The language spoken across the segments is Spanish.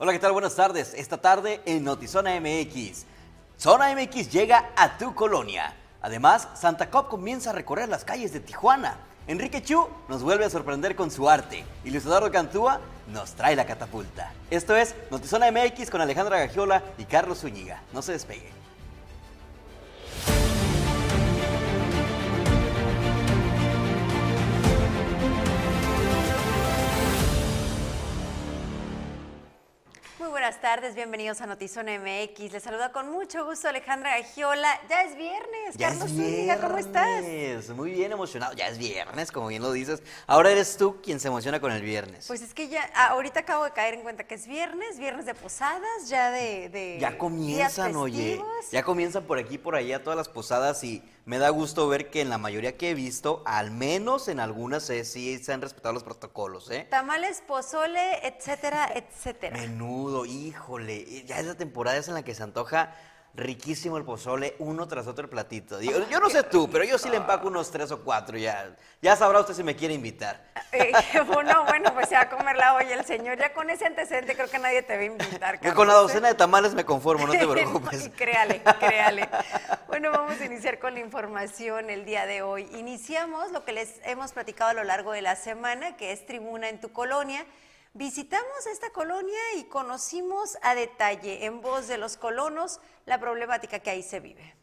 Hola, ¿qué tal? Buenas tardes. Esta tarde en Notizona MX. Zona MX llega a tu colonia. Además, Santa Cop comienza a recorrer las calles de Tijuana. Enrique Chu nos vuelve a sorprender con su arte y Luis Eduardo Cantúa nos trae la catapulta. Esto es Notizona MX con Alejandra Gagiola y Carlos Zúñiga. No se despegue. Muy buenas tardes, bienvenidos a Notizona MX. Les saluda con mucho gusto Alejandra Gagiola. Ya es viernes, Ya Carlos es ¿cómo estás? viernes. Muy bien emocionado. Ya es viernes, como bien lo dices. Ahora eres tú quien se emociona con el viernes. Pues es que ya, ah, ahorita acabo de caer en cuenta que es viernes, viernes de posadas, ya de... de Ya comienzan, oye. Ya comienzan por aquí, por allá, todas las posadas y me da gusto ver que en la mayoría que he visto, al menos en algunas, eh, sí se han respetado los protocolos, ¿eh? Tamales, pozole, etcétera, etcétera. Menudo, híjole. Ya es la temporada esa en la que se antoja riquísimo el pozole, uno tras otro el platito. Digo, yo no sé tú, pero yo sí le empaco unos tres o cuatro ya. Ya sabrá usted si me quiere invitar. Eh, bueno, bueno, pues se va a comer la olla el señor. Ya con ese antecedente creo que nadie te va a invitar, con la ¿eh? docena de tamales me conformo, no te preocupes. Y créale, créale. Bueno, vamos a iniciar con la información el día de hoy. Iniciamos lo que les hemos platicado a lo largo de la semana, que es Tribuna en tu colonia. Visitamos esta colonia y conocimos a detalle, en voz de los colonos, la problemática que ahí se vive.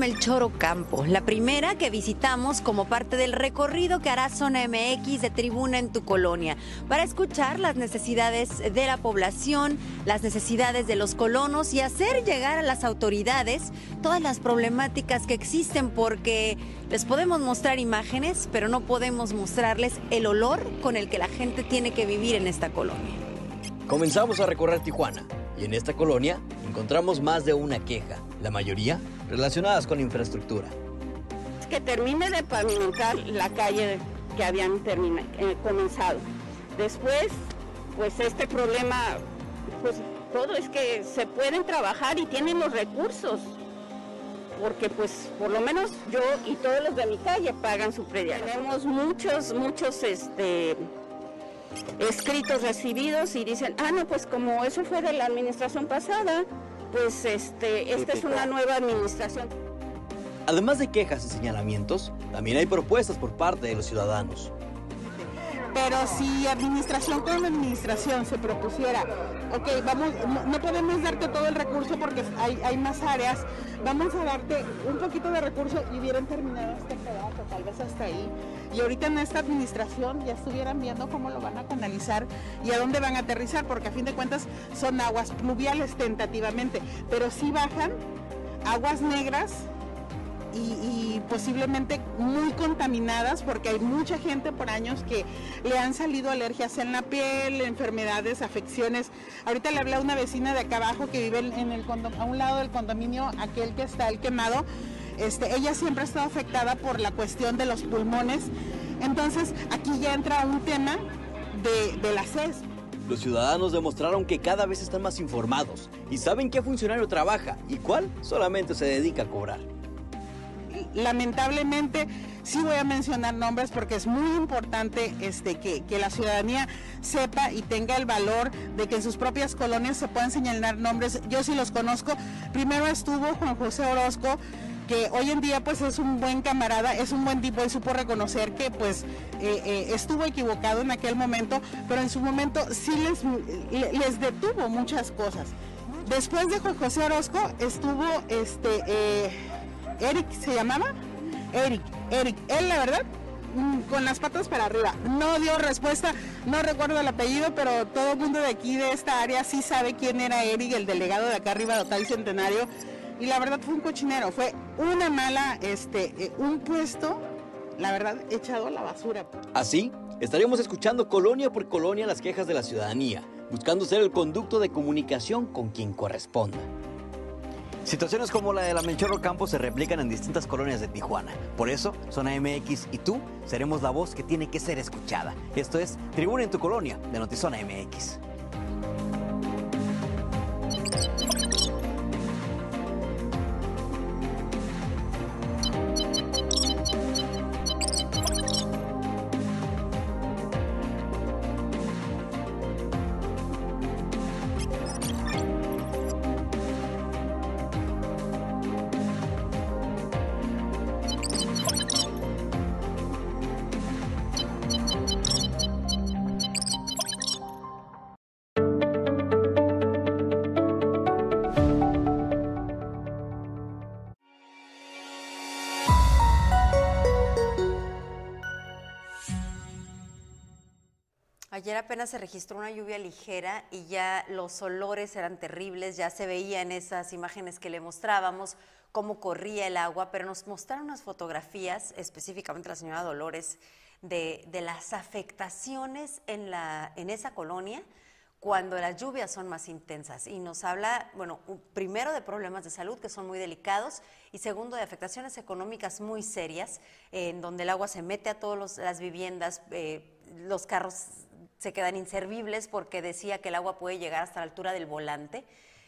Melchor Ocampo, la primera que visitamos como parte del recorrido que hará Zona MX de Tribuna en tu colonia, para escuchar las necesidades de la población, las necesidades de los colonos y hacer llegar a las autoridades todas las problemáticas que existen, porque les podemos mostrar imágenes, pero no podemos mostrarles el olor con el que la gente tiene que vivir en esta colonia. Comenzamos a recorrer Tijuana y en esta colonia encontramos más de una queja, la mayoría relacionadas con infraestructura. que termine de pavimentar la calle que habían termina- eh, comenzado. Después, pues este problema, pues todo es que se pueden trabajar y tienen los recursos, porque pues por lo menos yo y todos los de mi calle pagan su predial. Tenemos muchos, muchos este, escritos recibidos y dicen, ah, no, pues como eso fue de la administración pasada, pues este, esta es una nueva administración. Además de quejas y señalamientos, también hay propuestas por parte de los ciudadanos. Pero si administración con administración se propusiera, ok, vamos, no, no podemos darte todo el recurso porque hay, hay más áreas, vamos a darte un poquito de recurso y hubieran terminado este pedazo, tal vez hasta ahí. Y ahorita en esta administración ya estuvieran viendo cómo lo van a canalizar y a dónde van a aterrizar, porque a fin de cuentas son aguas pluviales tentativamente, pero sí bajan aguas negras y, y posiblemente muy contaminadas porque hay mucha gente por años que le han salido alergias en la piel, enfermedades, afecciones. Ahorita le hablé a una vecina de acá abajo que vive en el a un lado del condominio, aquel que está el quemado. Este, ella siempre ha estado afectada por la cuestión de los pulmones. Entonces aquí ya entra un tema de, de la CES. Los ciudadanos demostraron que cada vez están más informados y saben qué funcionario trabaja y cuál solamente se dedica a cobrar. lamentablemente sí voy a mencionar nombres porque es muy importante este, que, que la ciudadanía sepa y tenga el valor de que en sus propias colonias se puedan señalar nombres. Yo sí los conozco. Primero estuvo Juan José Orozco, que hoy en día pues es un buen camarada, es un buen tipo y supo reconocer que pues eh, eh, estuvo equivocado en aquel momento, pero en su momento sí les, le- les detuvo muchas cosas. Después de José Orozco estuvo este eh, Eric, ¿se llamaba? Eric, Eric, él la verdad mm, con las patas para arriba. No dio respuesta, no recuerdo el apellido, pero todo el mundo de aquí, de esta área, sí sabe quién era Eric, el delegado de acá arriba de Hotel Centenario. Y la verdad fue un cochinero, fue una mala, este, eh, un puesto, la verdad, echado a la basura. Así, estaremos escuchando colonia por colonia las quejas de la ciudadanía, buscando ser el conducto de comunicación con quien corresponda. Situaciones como la de la Melchorro Campos se replican en distintas colonias de Tijuana. Por eso, Zona MX y tú seremos la voz que tiene que ser escuchada. Esto es Tribuna en tu Colonia de Notizona MX. Se registró una lluvia ligera y ya los olores eran terribles, ya se veía en esas imágenes que le mostrábamos cómo corría el agua, pero nos mostraron unas fotografías, específicamente la señora Dolores, de, de las afectaciones en, la, en esa colonia cuando las lluvias son más intensas. Y nos habla, bueno, primero de problemas de salud que son muy delicados y segundo de afectaciones económicas muy serias, en donde el agua se mete a todas las viviendas, eh, los carros se quedan inservibles porque decía que el agua puede llegar hasta la altura del volante.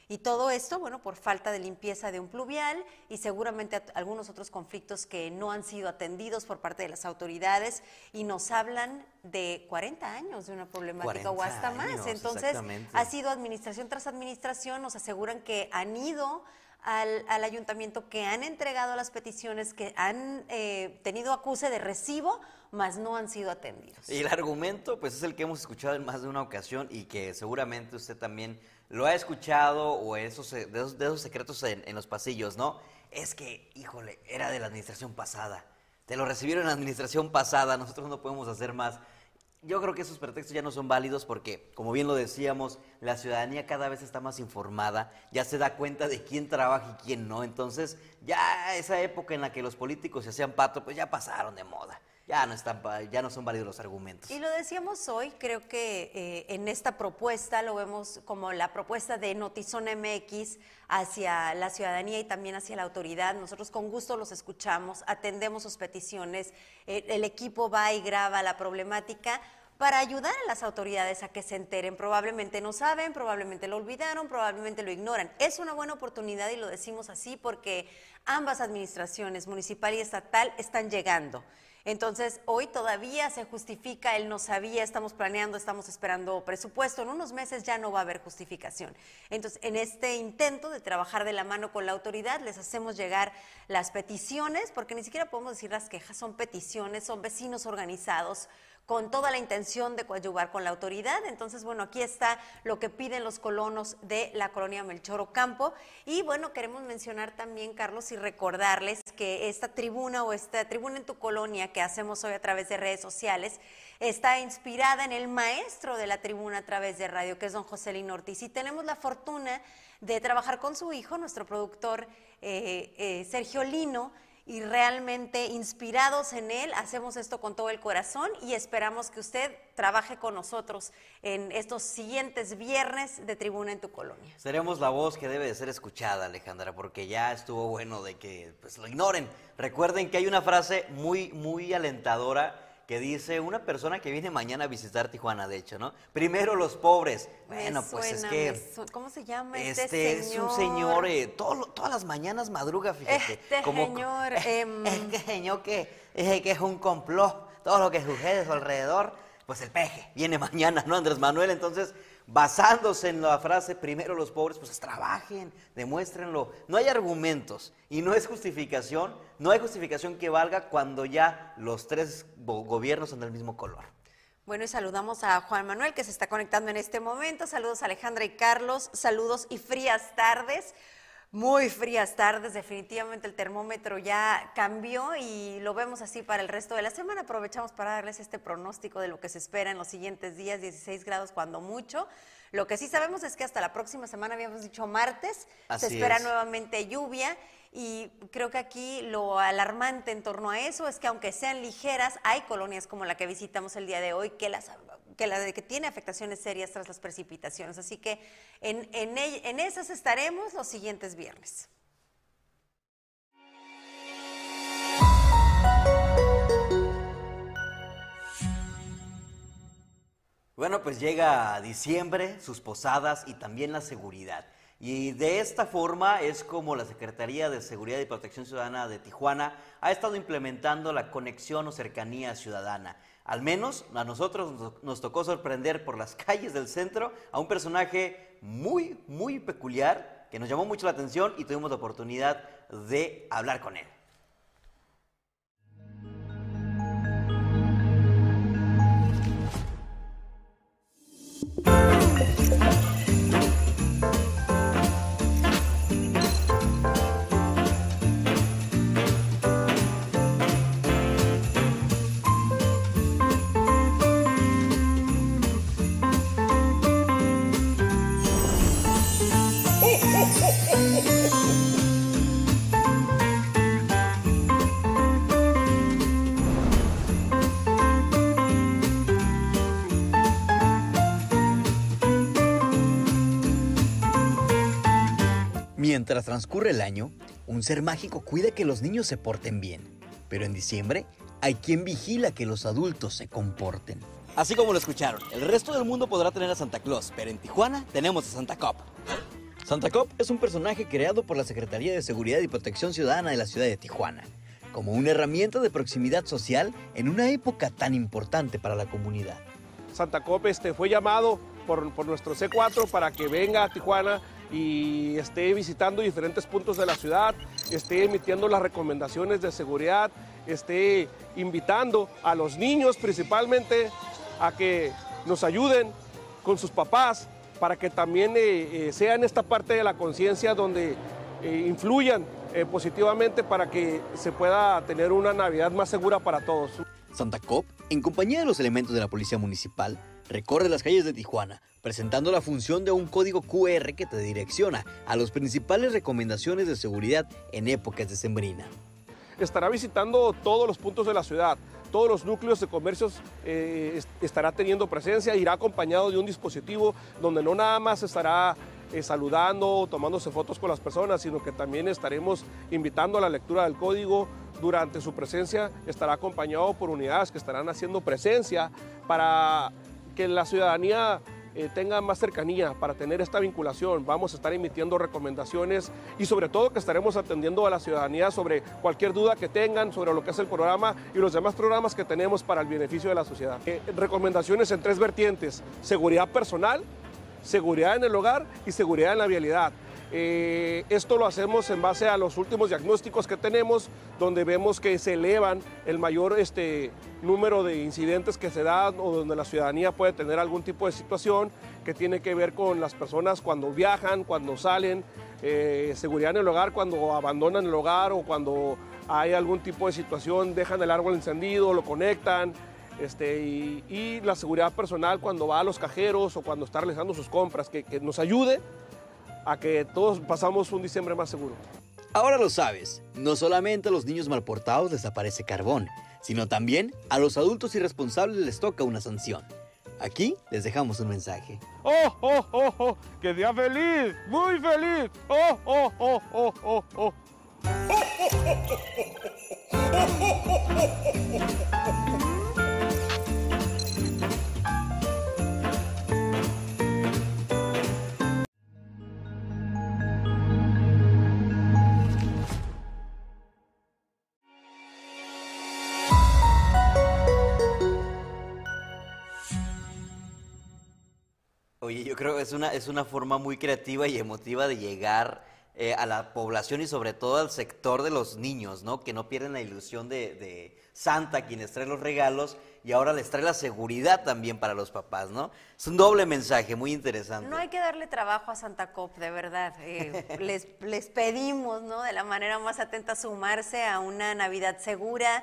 Y todo esto, bueno, por falta de limpieza de un pluvial y seguramente algunos otros conflictos que no han sido atendidos por parte de las autoridades y nos hablan de 40 años de una problemática o 40 hasta más. Entonces, ha sido administración tras administración, nos aseguran que han ido al, al ayuntamiento, que han entregado las peticiones, que han eh, tenido acuse de recibo, mas no han sido atendidos. Y el argumento, pues es el que hemos escuchado en más de una ocasión y que seguramente usted también lo ha escuchado o esos, de, esos, de esos secretos en, en los pasillos, ¿no? Es que, híjole, era de la administración pasada. Te lo recibieron en la administración pasada, nosotros no podemos hacer más. Yo creo que esos pretextos ya no son válidos porque, como bien lo decíamos, la ciudadanía cada vez está más informada, ya se da cuenta de quién trabaja y quién no. Entonces, ya esa época en la que los políticos se hacían pato, pues ya pasaron de moda. Ya no, están, ya no son válidos los argumentos. Y lo decíamos hoy, creo que eh, en esta propuesta lo vemos como la propuesta de Notizona MX hacia la ciudadanía y también hacia la autoridad. Nosotros con gusto los escuchamos, atendemos sus peticiones, eh, el equipo va y graba la problemática para ayudar a las autoridades a que se enteren. Probablemente no saben, probablemente lo olvidaron, probablemente lo ignoran. Es una buena oportunidad y lo decimos así porque ambas administraciones, municipal y estatal, están llegando. Entonces, hoy todavía se justifica, él no sabía, estamos planeando, estamos esperando presupuesto, en unos meses ya no va a haber justificación. Entonces, en este intento de trabajar de la mano con la autoridad, les hacemos llegar las peticiones, porque ni siquiera podemos decir las quejas, son peticiones, son vecinos organizados con toda la intención de coadyuvar con la autoridad. Entonces, bueno, aquí está lo que piden los colonos de la colonia Melchoro Campo. Y bueno, queremos mencionar también, Carlos, y recordarles que esta tribuna o esta tribuna en tu colonia que hacemos hoy a través de redes sociales está inspirada en el maestro de la tribuna a través de radio, que es don José Lino Ortiz. Y tenemos la fortuna de trabajar con su hijo, nuestro productor eh, eh, Sergio Lino, y realmente inspirados en él, hacemos esto con todo el corazón y esperamos que usted trabaje con nosotros en estos siguientes viernes de Tribuna en tu Colonia. Seremos la voz que debe de ser escuchada, Alejandra, porque ya estuvo bueno de que pues, lo ignoren. Recuerden que hay una frase muy, muy alentadora que dice una persona que viene mañana a visitar Tijuana, de hecho, ¿no? Primero los pobres. Me Bueno, pues es que... ¿Cómo se llama Este, este, es señor? un señor, eh, todo todas las mañanas madruga, fíjate. Este señor, em, Es que señor que, es que es un complot, todo lo que sucede a su alrededor, pues el peje, viene mañana, ¿no, Andrés Manuel? Entonces, basándose en la frase, primero los pobres, pues trabajen, demuéstrenlo. No hay argumentos y no es justificación, no hay justificación que valga cuando ya los tres go- gobiernos son del mismo color. Bueno, y saludamos a Juan Manuel que se está conectando en este momento. Saludos a Alejandra y Carlos. Saludos y frías tardes. Muy frías tardes, definitivamente el termómetro ya cambió y lo vemos así para el resto de la semana. Aprovechamos para darles este pronóstico de lo que se espera en los siguientes días, 16 grados cuando mucho. Lo que sí sabemos es que hasta la próxima semana, habíamos dicho martes, Así se espera es. nuevamente lluvia y creo que aquí lo alarmante en torno a eso es que aunque sean ligeras, hay colonias como la que visitamos el día de hoy que las que la que tiene afectaciones serias tras las precipitaciones. Así que en, en, en esas estaremos los siguientes viernes. Bueno, pues llega diciembre, sus posadas y también la seguridad. Y de esta forma es como la Secretaría de Seguridad y Protección Ciudadana de Tijuana ha estado implementando la conexión o cercanía ciudadana. Al menos a nosotros nos- tocó sorprender por las calles del centro a un personaje muy, muy peculiar que nos llamó mucho la atención y tuvimos la oportunidad de hablar con él. Mientras transcurre el año, un ser mágico cuida que los niños se porten bien. Pero en diciembre, hay quien vigila que los adultos se comporten. Así como lo escucharon, el resto del mundo podrá tener a Santa Claus, pero en Tijuana tenemos a Santa Cop. Santa Cop es un personaje creado por la Secretaría de Seguridad y Protección Ciudadana de la ciudad de Tijuana, como una herramienta de proximidad social en una época tan importante para la comunidad. Santa Cop este, fue llamado por, por nuestro C4 para que venga a Tijuana y esté visitando diferentes puntos de la ciudad, esté emitiendo las recomendaciones de seguridad, esté invitando a los niños principalmente a que nos ayuden con sus papás para que también eh, eh, sean esta parte de la conciencia donde eh, influyan positivamente para que se pueda tener una Navidad más segura para todos. Santa Cop, en compañía de los elementos de la Policía Municipal, recorre las calles de Tijuana, presentando la función de un código QR que te direcciona a las principales recomendaciones de seguridad en épocas de sembrina. estará visitando todos los puntos de la ciudad, todos los núcleos de comercios eh, est- estará teniendo presencia, irá acompañado de un dispositivo donde no nada más estará eh, saludando, tomándose fotos con las personas, sino que también estaremos invitando a la lectura del código. Durante su presencia estará acompañado por unidades que estarán haciendo presencia para que la ciudadanía eh, tenga más cercanía, para tener esta vinculación. Vamos a estar emitiendo recomendaciones y sobre todo que estaremos atendiendo a la ciudadanía sobre cualquier duda que tengan sobre lo que es el programa y los demás programas que tenemos para el beneficio de la sociedad. Eh, recomendaciones en tres vertientes, seguridad personal, seguridad en el hogar y seguridad en la vialidad. Eh, esto lo hacemos en base a los últimos diagnósticos que tenemos, donde vemos que se elevan el mayor este, número de incidentes que se dan o donde la ciudadanía puede tener algún tipo de situación que tiene que ver con las personas cuando viajan, cuando salen, eh, seguridad en el hogar cuando abandonan el hogar o cuando hay algún tipo de situación, dejan el árbol encendido, lo conectan, este, y, la seguridad personal cuando va a los cajeros o cuando está realizando sus compras, que, que nos ayude a que todos pasamos un diciembre más seguro. Ahora lo sabes, no solamente a los niños malportados les aparece carbón, sino también a los adultos irresponsables les toca una sanción. Aquí les dejamos un mensaje. ¡Oh, oh, oh, oh! ¡Que día feliz! ¡Muy feliz! ¡Oh, oh, oh, oh, oh, oh! Oye, yo creo que es una, es una forma muy creativa y emotiva de llegar eh, a la población y sobre todo al sector de los niños, ¿no? Que no pierden la ilusión de, de Santa, quien les trae los regalos y ahora les trae la seguridad también para los papás, ¿no? Es un doble mensaje muy interesante. No hay que darle trabajo a Santa Cop, de verdad. Eh, les, les pedimos, ¿no? De la manera más atenta sumarse a una Navidad segura,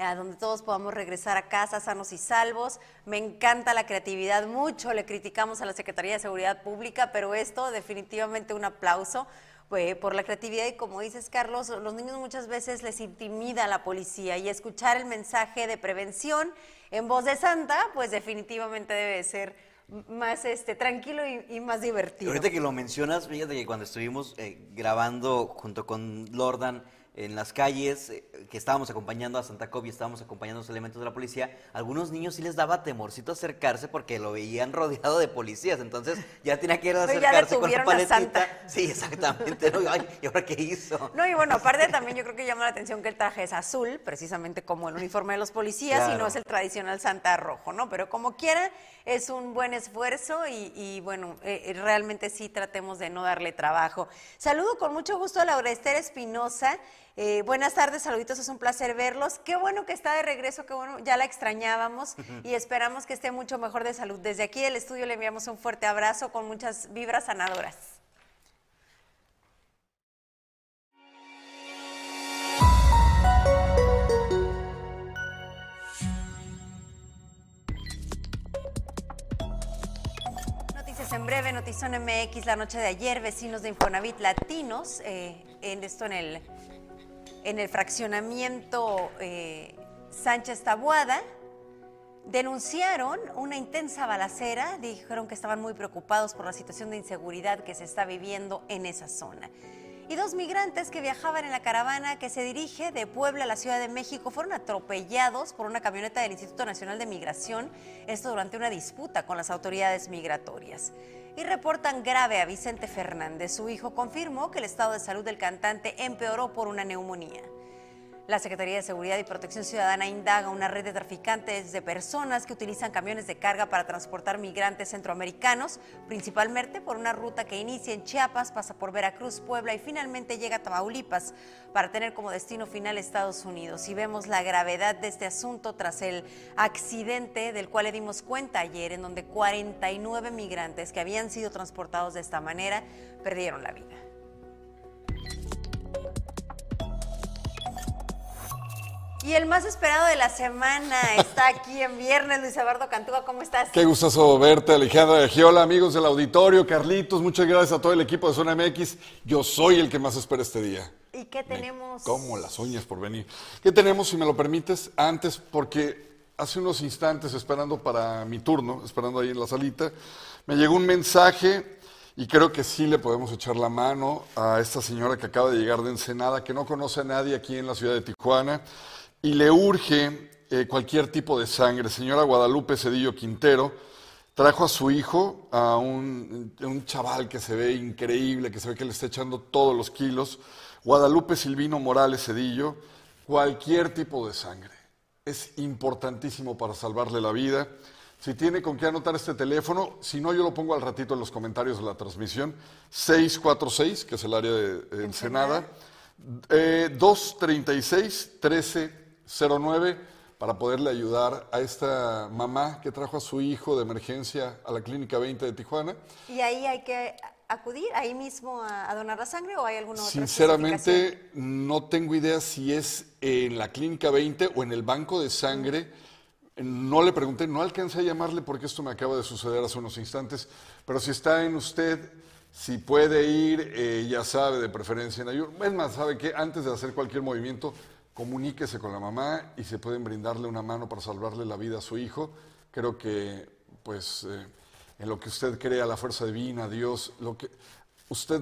a donde todos podamos regresar a casa sanos y salvos. Me encanta la creatividad, mucho le criticamos a la Secretaría de Seguridad Pública, pero esto definitivamente un aplauso pues, por la creatividad y como dices Carlos, los niños muchas veces les intimida a la policía y escuchar el mensaje de prevención en voz de Santa, pues definitivamente debe ser más este tranquilo y, más divertido. Ahorita que lo mencionas, fíjate que cuando estuvimos eh, grabando junto con Lordan en las calles, eh, que estábamos acompañando a Santa Cop y estábamos acompañando a los elementos de la policía, algunos niños sí les daba temorcito acercarse porque lo veían rodeado de policías, entonces ya tenía que ir a acercarse con la paletita. Sí, exactamente. ¿Y ahora qué hizo? No, y bueno, aparte también yo creo que llama la atención que el traje es azul, precisamente como el uniforme de los policías, y no es el tradicional Santa rojo, ¿no? Pero como quiera, es un buen esfuerzo y, bueno, eh, eh, realmente sí tratemos de no darle trabajo. Saludo con mucho gusto a Laura Esther Espinosa. Eh, buenas tardes, saluditos, es un placer verlos. Qué bueno que está de regreso, qué bueno, ya la extrañábamos y esperamos que esté mucho mejor de salud. Desde aquí del estudio le enviamos un fuerte abrazo con muchas vibras sanadoras. Noticias en breve, Notizón MX, la noche de ayer, vecinos de Infonavit Latinos, eh, en esto en el en el fraccionamiento eh, Sánchez Tabuada, denunciaron una intensa balacera, dijeron que estaban muy preocupados por la situación de inseguridad que se está viviendo en esa zona. Y dos migrantes que viajaban en la caravana que se dirige de Puebla a la Ciudad de México fueron atropellados por una camioneta del Instituto Nacional de Migración, esto durante una disputa con las autoridades migratorias y reportan grave a Vicente Fernández. Su hijo confirmó que el estado de salud del cantante empeoró por una neumonía. La Secretaría de Seguridad y Protección Ciudadana indaga una red de traficantes de personas que utilizan camiones de carga para transportar migrantes centroamericanos, principalmente por una ruta que inicia en Chiapas, pasa por Veracruz, Puebla y finalmente llega a Tamaulipas para tener como destino final Estados Unidos. Y vemos la gravedad de este asunto tras el accidente del cual le dimos cuenta ayer, en donde 49 migrantes que habían sido transportados de esta manera perdieron la vida. Y el más esperado de la semana está aquí en viernes, Luis Eduardo Cantúa, ¿cómo estás? Qué gustoso verte, Alejandra Hola, amigos del auditorio, Carlitos, muchas gracias a todo el equipo de Zona MX. Yo soy el que más espera este día. ¿Y qué tenemos? Como las uñas por venir. ¿Qué tenemos, si me lo permites? Antes, porque hace unos instantes, esperando para mi turno, esperando ahí en la salita, me llegó un mensaje y creo que sí le podemos echar la mano a esta señora que acaba de llegar de Ensenada, que no conoce a nadie aquí en la ciudad de Tijuana y le urge eh, cualquier tipo de sangre. Señora Guadalupe Cedillo Quintero trajo a su hijo, a un, un, chaval que se ve increíble, que se ve que le está echando todos los kilos. Guadalupe Silvino Morales Cedillo, cualquier tipo de sangre. Es importantísimo para salvarle la vida. Si tiene con qué anotar este teléfono, si no, yo lo pongo al ratito en los comentarios de la transmisión. 646, que es el área de Ensenada. Eh, 236 13 09 para poderle ayudar a esta mamá que trajo a su hijo de emergencia a la Clínica 20 de Tijuana. ¿Y ahí hay que acudir ahí mismo a, donar la sangre o hay alguna otra Sinceramente, no tengo idea si es en la Clínica 20 o en el banco de sangre. No le pregunté, no alcancé a llamarle porque esto me acaba de suceder hace unos instantes, pero si está en usted, si puede ir, eh, ya sabe, de preferencia en ayuno. Es más, sabe que antes de hacer cualquier movimiento, comuníquese con la mamá y se pueden brindarle una mano para salvarle la vida a su hijo. Creo que, pues, eh, en lo que usted crea, la fuerza divina, Dios, lo que usted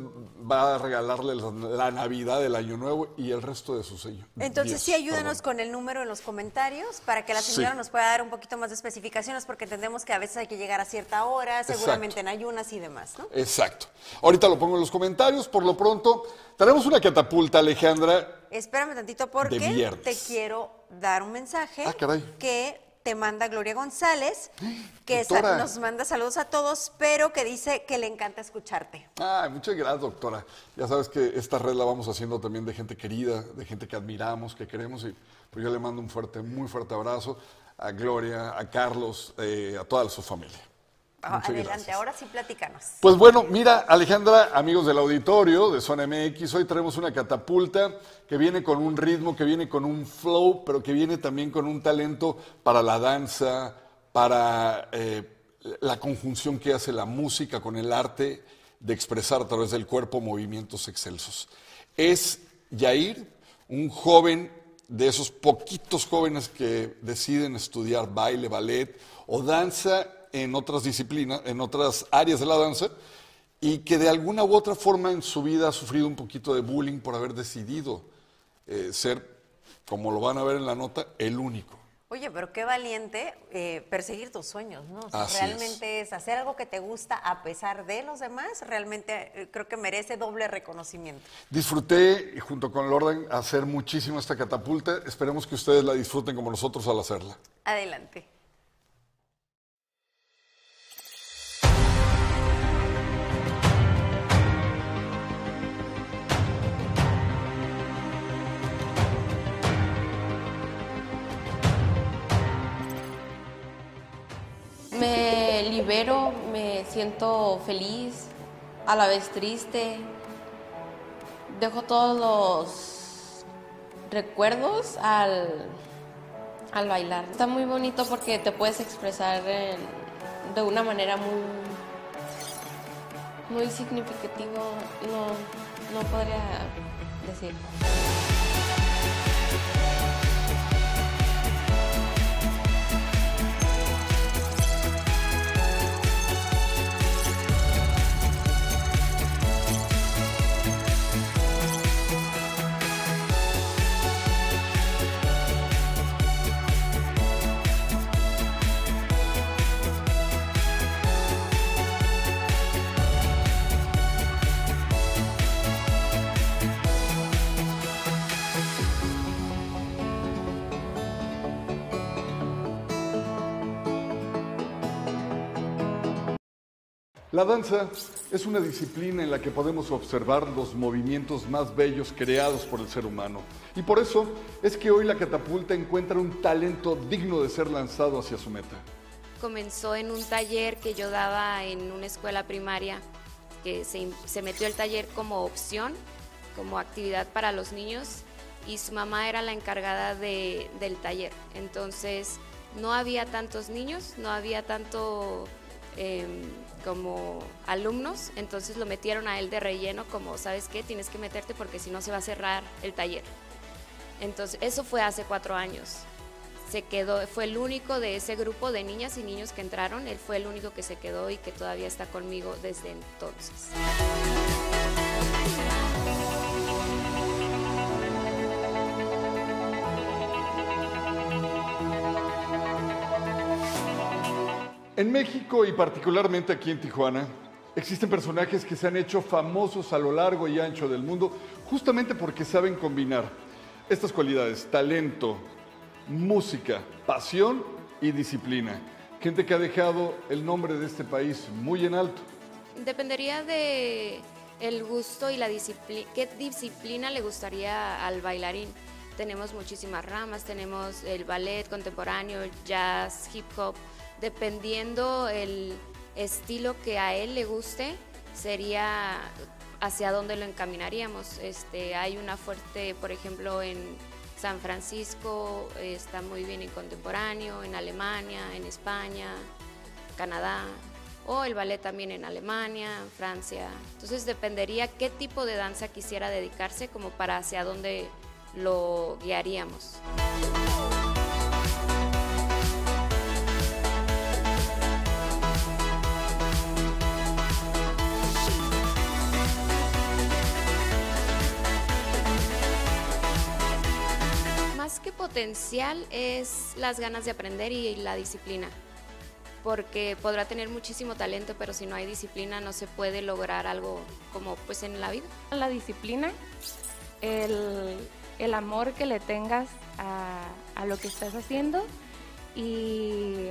va a regalarle la, Navidad, el Año Nuevo y el resto de su sello. Entonces, sí, ayúdanos con el número en los comentarios para que la señora nos pueda dar un poquito más de especificaciones, porque entendemos que a veces hay que llegar a cierta hora, seguramente en ayunas y demás, ¿no? Exacto. Ahorita lo pongo en los comentarios. Por lo pronto, tenemos una catapulta, Alejandra. Espérame tantito, porque te quiero dar un mensaje ah, que te manda Gloria González, que nos manda saludos a todos, pero que dice que le encanta escucharte. Ay, muchas gracias, doctora. Ya sabes que esta red la vamos haciendo también de gente querida, de gente que admiramos, que queremos. Y pues yo le mando un fuerte, muy fuerte abrazo a Gloria, a Carlos, eh, a toda su familia. Muchas Adelante, gracias. ahora sí platícanos. Pues bueno, mira, Alejandra, amigos del auditorio de Zona MX, hoy traemos una catapulta que viene con un ritmo, que viene con un flow, pero que viene también con un talento para la danza, para eh, la conjunción que hace la música con el arte de expresar a través del cuerpo movimientos excelsos. Es Yair, un joven de esos poquitos jóvenes que deciden estudiar baile, ballet o danza en otras disciplinas, en otras áreas de la danza, y que de alguna u otra forma en su vida ha sufrido un poquito de bullying por haber decidido eh, ser, como lo van a ver en la nota, el único. Oye, pero qué valiente eh, perseguir tus sueños, ¿no? O sea, realmente es. hacer algo que te gusta a pesar de los demás, realmente eh, creo que merece doble reconocimiento. Disfruté, junto con Lorden, hacer muchísimo esta catapulta. Esperemos que ustedes la disfruten como nosotros al hacerla. Adelante. Me libero, me siento feliz, a la vez triste. Dejo todos los recuerdos al, al bailar. Está muy bonito porque te puedes expresar de una manera muy, muy significativa. No, no podría decir. La danza es una disciplina en la que podemos observar los movimientos más bellos creados por el ser humano. Y por eso es que hoy la catapulta encuentra un talento digno de ser lanzado hacia su meta. comenzó en un taller que yo daba en una escuela primaria, que se, se metió el taller como opción, como actividad para los niños, y su mamá era la encargada de- del taller. Entonces, no había tantos niños, no había tanto em, como alumnos, entonces lo metieron a él de relleno, como, ¿sabes qué? Tienes que meterte porque si no se va a cerrar el taller. Entonces, eso fue hace cuatro años se quedó, fue el único de ese grupo de niñas y niños que entraron, él fue el único que se quedó y que todavía está conmigo desde entonces. En México y particularmente aquí en Tijuana, existen personajes que se han hecho famosos a lo largo y ancho del mundo justamente porque saben combinar estas cualidades, talento, música, pasión y disciplina. Gente que ha dejado el nombre de este país muy en alto. Dependería de el gusto y la disciplina, qué disciplina le gustaría al bailarín. Tenemos muchísimas ramas, tenemos el ballet contemporáneo, jazz, hip hop, dependiendo el estilo que a él le guste, sería hacia dónde lo encaminaríamos. Este, hay una fuerte, por ejemplo, en San Francisco, está muy bien en contemporáneo, en Alemania, en España, Canadá, o el ballet también en Alemania, Francia. Entonces dependería qué tipo de danza quisiera dedicarse como para hacia dónde lo guiaríamos. Potencial es las ganas de aprender y la disciplina, porque podrá tener muchísimo talento, pero si no hay disciplina no se puede lograr algo como pues en la vida. La disciplina, el, el amor que le tengas a, a lo que estás haciendo y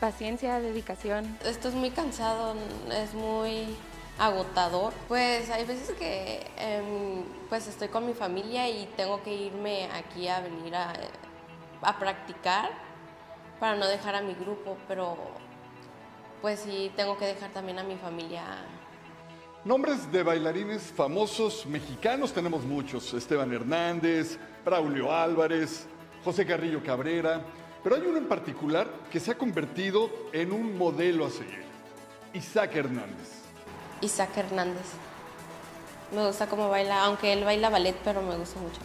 paciencia, dedicación. Esto es muy cansado, es muy agotador. Pues hay veces que em, pues estoy con mi familia y tengo que irme aquí a venir a, a practicar para no dejar a mi grupo, pero pues sí tengo que dejar también a mi familia. Nombres de bailarines famosos mexicanos tenemos muchos. Esteban Hernández, Braulio Álvarez, José Carrillo Cabrera, pero hay uno en particular que se ha convertido en un modelo a seguir. Isaac Hernández. Isaac Hernández. Me gusta cómo baila, aunque él baila ballet, pero me gusta mucho.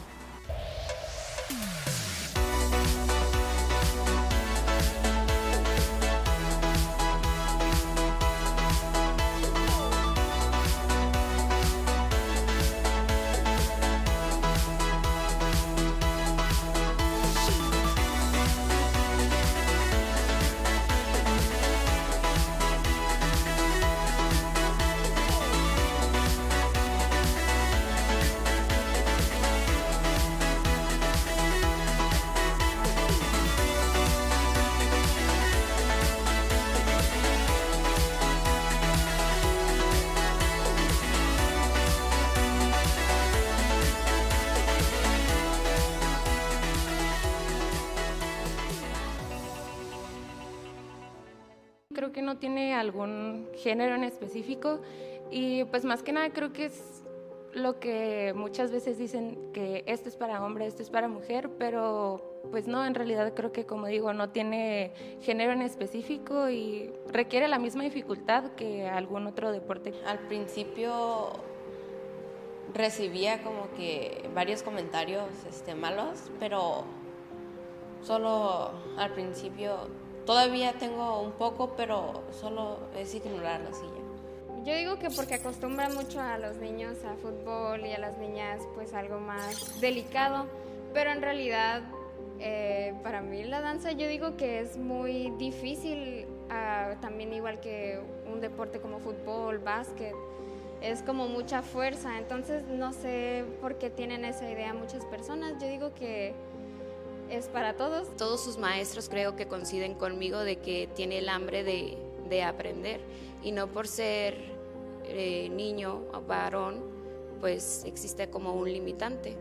Tiene algún género en específico y pues más que nada creo que es lo que muchas veces dicen que esto es para hombre, esto es para mujer, pero pues no, en realidad creo que como digo, no tiene género en específico y requiere la misma dificultad que algún otro deporte. Al principio recibía como que varios comentarios este, malos, pero solo al principio todavía tengo un poco, pero solo es ignorarlos y ya. Yo digo que porque acostumbran mucho a los niños a fútbol y a las niñas pues algo más delicado, pero en realidad eh, para mí la danza yo digo que es muy difícil, ah, también igual que un deporte como fútbol, básquet, es como mucha fuerza, entonces no sé por qué tienen esa idea muchas personas, yo digo que es para todos. Todos sus maestros creo que coinciden conmigo de que tiene el hambre de, de aprender y no por ser eh, niño o varón, pues existe como un limitante.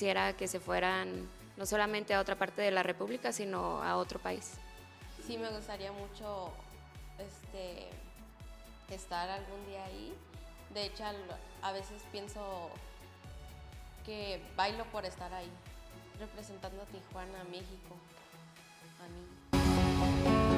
Quisiera que se fueran no solamente a otra parte de la República, sino a otro país. Sí me gustaría mucho este, estar algún día ahí. De hecho, a veces pienso que bailo por estar ahí, representando a Tijuana, México, a mí.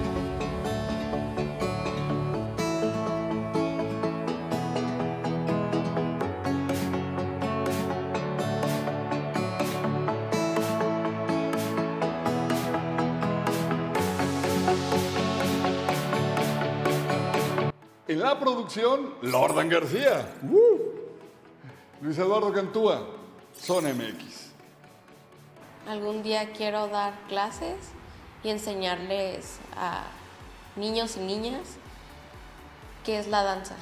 En la producción, Lordan García. ¡Uh! Luis Eduardo Cantúa, Zona MX. Algún día quiero dar clases y enseñarles a niños y niñas qué es la danza.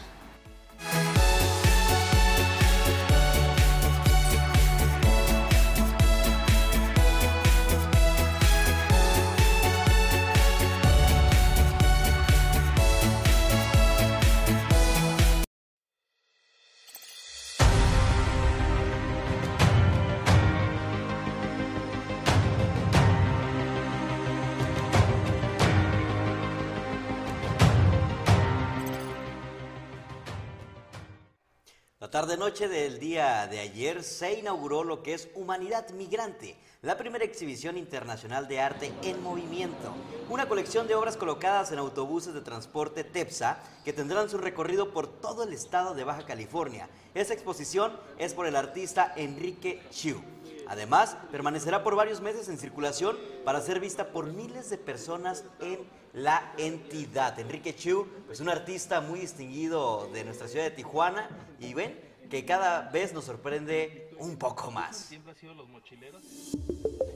Tarde-noche del día de ayer se inauguró lo que es Humanidad Migrante, la primera exhibición internacional de arte en movimiento. Una colección de obras colocadas en autobuses de transporte TEPSA que tendrán su recorrido por todo el estado de Baja California. Esta exposición es por el artista Enrique Chiu. Además, permanecerá por varios meses en circulación para ser vista por miles de personas en la entidad. Enrique Chu es un artista muy distinguido de nuestra ciudad de Tijuana y ven que cada vez nos sorprende un poco más. Siempre ha sido los mochileros.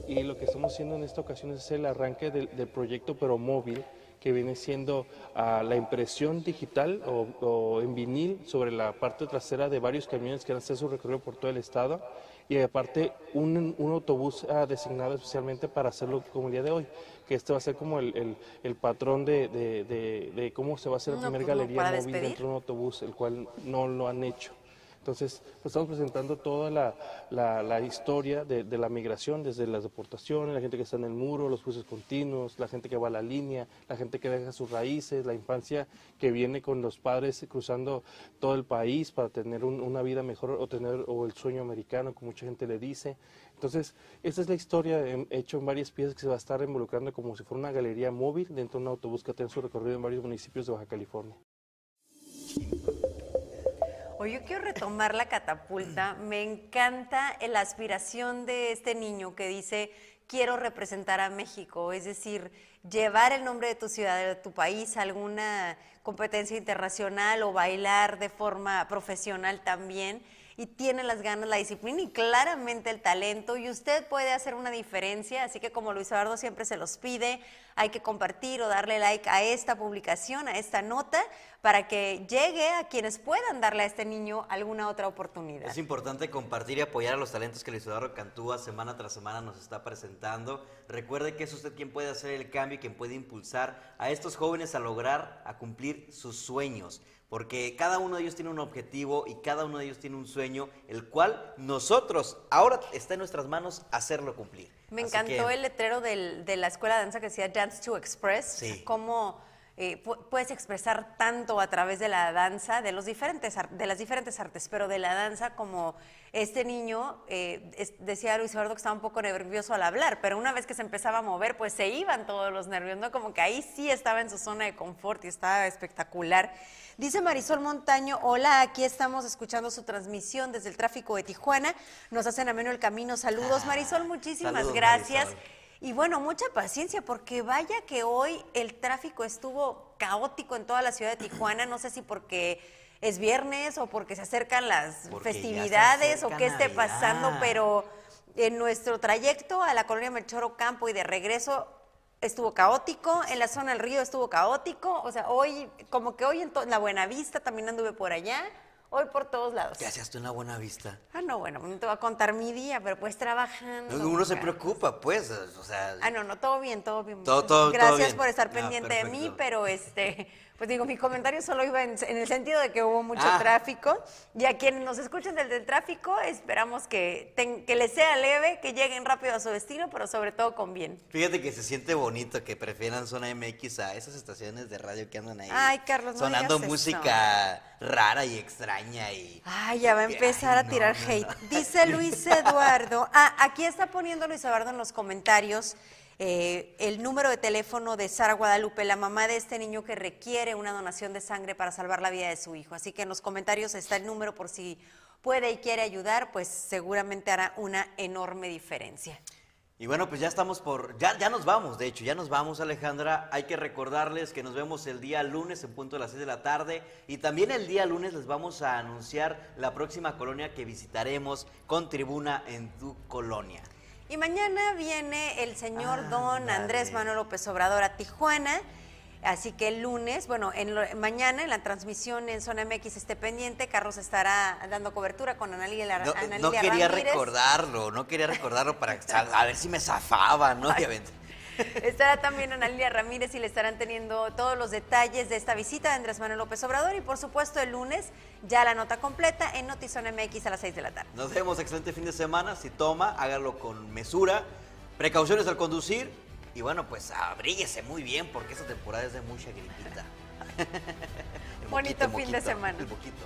Y lo que estamos haciendo en esta ocasión es el arranque del, del proyecto, pero móvil, que viene siendo ah, la impresión digital o, o en vinil sobre la parte trasera de varios camiones que van a hacer su recorrido por todo el estado y aparte un, un autobús ah, designado especialmente para hacerlo como el día de hoy, que este va a ser como el, el, el patrón de, de, de- de cómo se va a hacer la primera pues, galería móvil despedir. dentro de un autobús, el cual no lo han hecho. Entonces, pues, estamos presentando toda la, la- la historia de, de la migración, desde las deportaciones, la gente que está en el muro, los cruces continuos, la gente que va a la línea, la gente que deja sus raíces, la infancia que viene con los padres cruzando todo el país para tener un- una vida mejor o tener o el sueño americano, como mucha gente le dice. Entonces, esta es la historia em, hecho en varias piezas que se va a estar involucrando como si fuera una galería móvil dentro de un autobús que tiene su recorrido en varios municipios de Baja California. Yo quiero retomar la catapulta. Me encanta la aspiración de este niño que dice, quiero representar a México, es decir, llevar el nombre de tu ciudad, de tu país a alguna competencia internacional o bailar de forma profesional también. Y tiene las ganas, la disciplina y claramente el talento. Y usted puede hacer una diferencia. Así que como Luis Eduardo siempre se los pide, hay que compartir o darle like a esta publicación, a esta nota, para que llegue a quienes puedan darle a este niño alguna otra oportunidad. Es importante compartir y apoyar a los talentos que Luis Eduardo Cantúa semana tras semana nos está presentando. Recuerde que es usted quien puede hacer el cambio y quien puede impulsar a estos jóvenes a lograr, a cumplir sus sueños. Porque cada uno de ellos tiene un objetivo y cada uno de ellos tiene un sueño, el cual nosotros ahora está en nuestras manos hacerlo cumplir. Me Así encantó que- el letrero del- de la escuela de danza que decía Dance to Express. Sí. Cómo eh, pu- puedes expresar tanto a través de la danza, de, los diferentes, de las diferentes artes, pero de la danza como este niño, eh, es- decía Luis Eduardo que estaba un poco nervioso al hablar, pero una vez que se empezaba a mover, pues se iban todos los nervios, ¿no? Como que ahí sí estaba en su zona de confort y estaba espectacular. Dice Marisol Montaño, hola, aquí estamos escuchando su transmisión desde el tráfico de Tijuana. Nos hacen ameno el camino. Saludos, Marisol, muchísimas saludos, gracias. Marisol. Y bueno, mucha paciencia, porque vaya que hoy el tráfico estuvo caótico en toda la ciudad de Tijuana. No sé si porque es viernes o porque se acercan las Porque festividades o qué esté pasando, pero en nuestro trayecto a la colonia Melchoro Campo y de regreso estuvo caótico, en la zona del río estuvo caótico, o sea, hoy, como que hoy en, la Buenavista también anduve por allá, hoy por todos lados. ¿Qué hacías tú en la buena vista? Ah, no, bueno, no te voy a contar mi día, pero pues trabajando. Uno se preocupa, pues, o sea... Ah, no, no, todo bien, todo bien. Todo- todo- todo Gracias bien. por estar Ah, pendiente de mí, pero este, pues digo, mi comentario solo iba en, en el sentido de que hubo mucho Ah. tráfico. Y a quienes nos escuchan desde el tráfico, esperamos que, ten- que les sea leve, que lleguen rápido a su destino, pero sobre todo con bien. Fíjate que se siente bonito que prefieran Zona MX a esas estaciones de radio que andan ahí. Ay, Carlos, no Sonando música rara y extraña y... Ay, ya va a empezar Ay, a tirar no, hate. Dice Luis Eduardo. Ah, aquí está poniendo Luis Eduardo en los comentarios eh, el número de teléfono de Sara Guadalupe, la mamá de este niño que requiere una donación de sangre para salvar la vida de su hijo. Así que en los comentarios está el número por si puede y quiere ayudar, pues seguramente hará una enorme diferencia. Y bueno, pues ya estamos por... Ya, ya nos vamos, de hecho, ya nos vamos, Alejandra. Hay que recordarles que nos vemos el día lunes en punto de las 6 de la tarde. Y también el día lunes les vamos a anunciar la próxima colonia que visitaremos con tribuna en tu colonia. Y mañana viene el señor don Ándale. Andrés Manuel López Obrador a Tijuana. Así que el lunes, bueno, en lo- mañana en la transmisión en Zona MX esté pendiente, Carlos estará dando cobertura con Analia, No, no quería Ramírez. recordarlo, no quería recordarlo para a ver si me zafaba, ¿no? Obviamente. Estará también Analia Ramírez y le estarán teniendo todos los detalles de esta visita de Andrés Manuel López Obrador. Y por supuesto, el lunes ya la nota completa en Notizona MX a las 6 de la tarde. Nos vemos, excelente fin de semana. Si toma, hágalo con mesura, precauciones al conducir y bueno, pues abríguese muy bien porque esta temporada es de mucha gripita. Bonito moquito, fin de semana. El poquito.